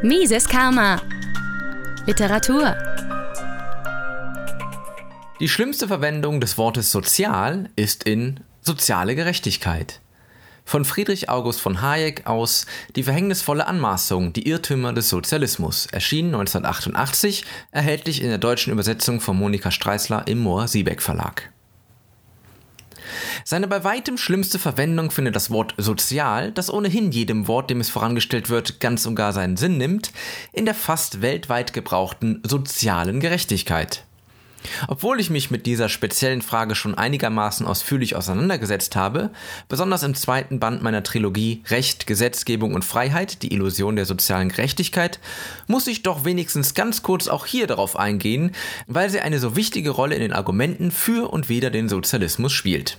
Mises Karma. Literatur. Die schlimmste Verwendung des Wortes sozial ist in soziale Gerechtigkeit. Von Friedrich August von Hayek aus Die verhängnisvolle Anmaßung, die Irrtümer des Sozialismus, erschienen 1988, erhältlich in der deutschen Übersetzung von Monika Streisler im Mohr-Siebeck Verlag. Seine bei weitem schlimmste Verwendung findet das Wort sozial, das ohnehin jedem Wort, dem es vorangestellt wird, ganz und gar seinen Sinn nimmt, in der fast weltweit gebrauchten sozialen Gerechtigkeit. Obwohl ich mich mit dieser speziellen Frage schon einigermaßen ausführlich auseinandergesetzt habe, besonders im zweiten Band meiner Trilogie Recht, Gesetzgebung und Freiheit, die Illusion der sozialen Gerechtigkeit, muss ich doch wenigstens ganz kurz auch hier darauf eingehen, weil sie eine so wichtige Rolle in den Argumenten für und wider den Sozialismus spielt.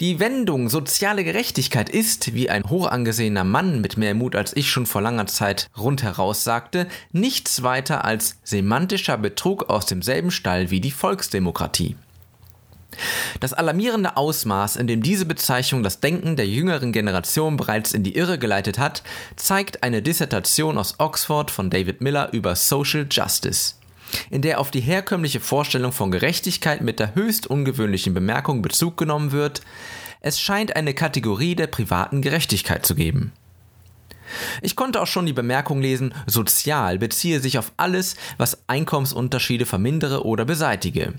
Die Wendung soziale Gerechtigkeit ist, wie ein hochangesehener Mann mit mehr Mut als ich schon vor langer Zeit rundheraus sagte, nichts weiter als semantischer Betrug aus demselben Stall wie die Volksdemokratie. Das alarmierende Ausmaß, in dem diese Bezeichnung das Denken der jüngeren Generation bereits in die Irre geleitet hat, zeigt eine Dissertation aus Oxford von David Miller über Social Justice in der auf die herkömmliche Vorstellung von Gerechtigkeit mit der höchst ungewöhnlichen Bemerkung Bezug genommen wird, es scheint eine Kategorie der privaten Gerechtigkeit zu geben. Ich konnte auch schon die Bemerkung lesen, sozial beziehe sich auf alles, was Einkommensunterschiede vermindere oder beseitige.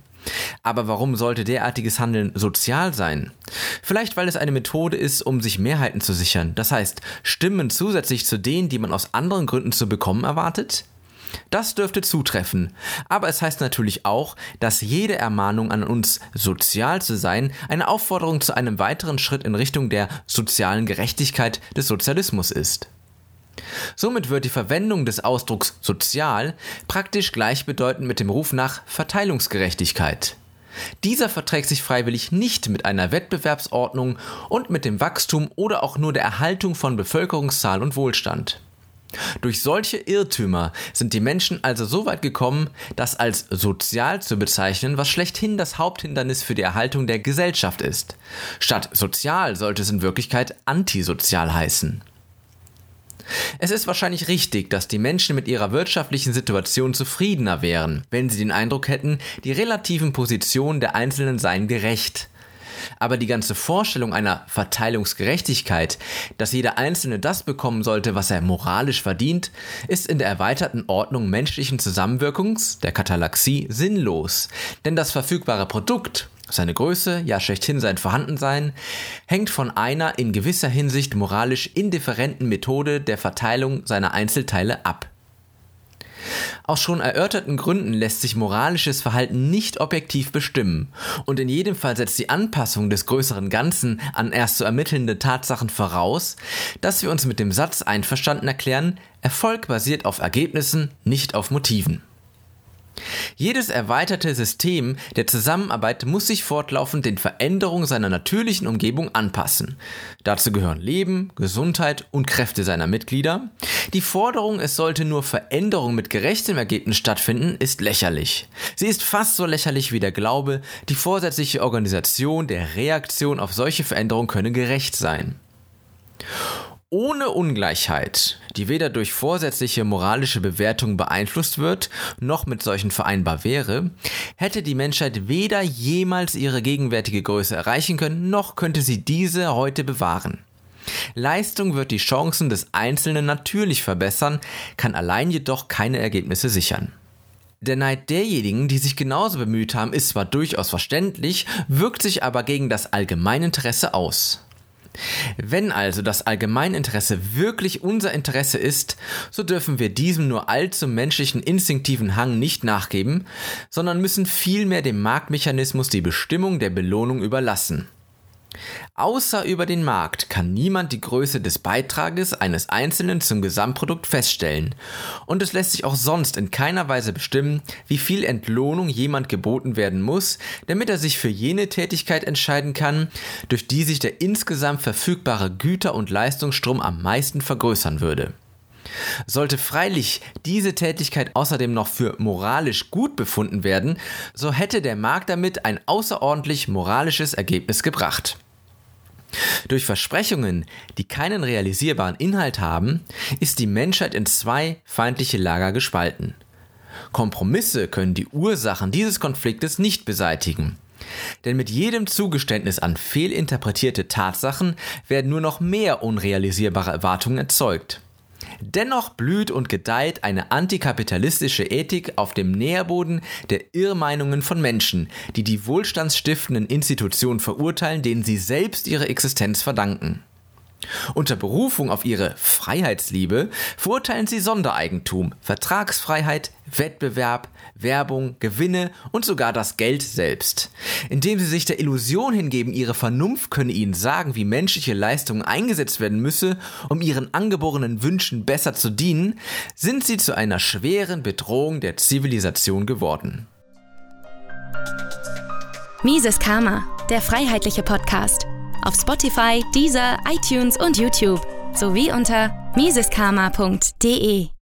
Aber warum sollte derartiges Handeln sozial sein? Vielleicht weil es eine Methode ist, um sich Mehrheiten zu sichern, das heißt Stimmen zusätzlich zu denen, die man aus anderen Gründen zu bekommen erwartet? Das dürfte zutreffen, aber es heißt natürlich auch, dass jede Ermahnung an uns, sozial zu sein, eine Aufforderung zu einem weiteren Schritt in Richtung der sozialen Gerechtigkeit des Sozialismus ist. Somit wird die Verwendung des Ausdrucks sozial praktisch gleichbedeutend mit dem Ruf nach Verteilungsgerechtigkeit. Dieser verträgt sich freiwillig nicht mit einer Wettbewerbsordnung und mit dem Wachstum oder auch nur der Erhaltung von Bevölkerungszahl und Wohlstand. Durch solche Irrtümer sind die Menschen also so weit gekommen, das als sozial zu bezeichnen, was schlechthin das Haupthindernis für die Erhaltung der Gesellschaft ist. Statt sozial sollte es in Wirklichkeit antisozial heißen. Es ist wahrscheinlich richtig, dass die Menschen mit ihrer wirtschaftlichen Situation zufriedener wären, wenn sie den Eindruck hätten, die relativen Positionen der Einzelnen seien gerecht. Aber die ganze Vorstellung einer Verteilungsgerechtigkeit, dass jeder Einzelne das bekommen sollte, was er moralisch verdient, ist in der erweiterten Ordnung menschlichen Zusammenwirkungs, der Katalaxie, sinnlos. Denn das verfügbare Produkt, seine Größe, ja schlechthin sein Vorhandensein, hängt von einer in gewisser Hinsicht moralisch indifferenten Methode der Verteilung seiner Einzelteile ab. Aus schon erörterten Gründen lässt sich moralisches Verhalten nicht objektiv bestimmen und in jedem Fall setzt die Anpassung des größeren Ganzen an erst zu ermittelnde Tatsachen voraus, dass wir uns mit dem Satz einverstanden erklären, Erfolg basiert auf Ergebnissen, nicht auf Motiven. Jedes erweiterte System der Zusammenarbeit muss sich fortlaufend den Veränderungen seiner natürlichen Umgebung anpassen. Dazu gehören Leben, Gesundheit und Kräfte seiner Mitglieder. Die Forderung, es sollte nur Veränderung mit gerechtem Ergebnis stattfinden, ist lächerlich. Sie ist fast so lächerlich wie der Glaube, die vorsätzliche Organisation der Reaktion auf solche Veränderungen könne gerecht sein. Ohne Ungleichheit, die weder durch vorsätzliche moralische Bewertung beeinflusst wird, noch mit solchen vereinbar wäre, hätte die Menschheit weder jemals ihre gegenwärtige Größe erreichen können, noch könnte sie diese heute bewahren. Leistung wird die Chancen des Einzelnen natürlich verbessern, kann allein jedoch keine Ergebnisse sichern. Der Neid derjenigen, die sich genauso bemüht haben, ist zwar durchaus verständlich, wirkt sich aber gegen das Allgemeininteresse aus. Wenn also das Allgemeininteresse wirklich unser Interesse ist, so dürfen wir diesem nur allzu menschlichen instinktiven Hang nicht nachgeben, sondern müssen vielmehr dem Marktmechanismus die Bestimmung der Belohnung überlassen. Außer über den Markt kann niemand die Größe des Beitrages eines Einzelnen zum Gesamtprodukt feststellen. Und es lässt sich auch sonst in keiner Weise bestimmen, wie viel Entlohnung jemand geboten werden muss, damit er sich für jene Tätigkeit entscheiden kann, durch die sich der insgesamt verfügbare Güter- und Leistungsstrom am meisten vergrößern würde. Sollte freilich diese Tätigkeit außerdem noch für moralisch gut befunden werden, so hätte der Markt damit ein außerordentlich moralisches Ergebnis gebracht. Durch Versprechungen, die keinen realisierbaren Inhalt haben, ist die Menschheit in zwei feindliche Lager gespalten. Kompromisse können die Ursachen dieses Konfliktes nicht beseitigen. Denn mit jedem Zugeständnis an fehlinterpretierte Tatsachen werden nur noch mehr unrealisierbare Erwartungen erzeugt. Dennoch blüht und gedeiht eine antikapitalistische Ethik auf dem Nährboden der Irrmeinungen von Menschen, die die wohlstandsstiftenden Institutionen verurteilen, denen sie selbst ihre Existenz verdanken. Unter Berufung auf ihre Freiheitsliebe verurteilen sie Sondereigentum, Vertragsfreiheit, Wettbewerb, Werbung, Gewinne und sogar das Geld selbst. Indem sie sich der Illusion hingeben, ihre Vernunft könne ihnen sagen, wie menschliche Leistungen eingesetzt werden müsse, um ihren angeborenen Wünschen besser zu dienen, sind sie zu einer schweren Bedrohung der Zivilisation geworden. Mises Karma, der freiheitliche Podcast auf Spotify, Deezer, iTunes und YouTube sowie unter miseskarma.de.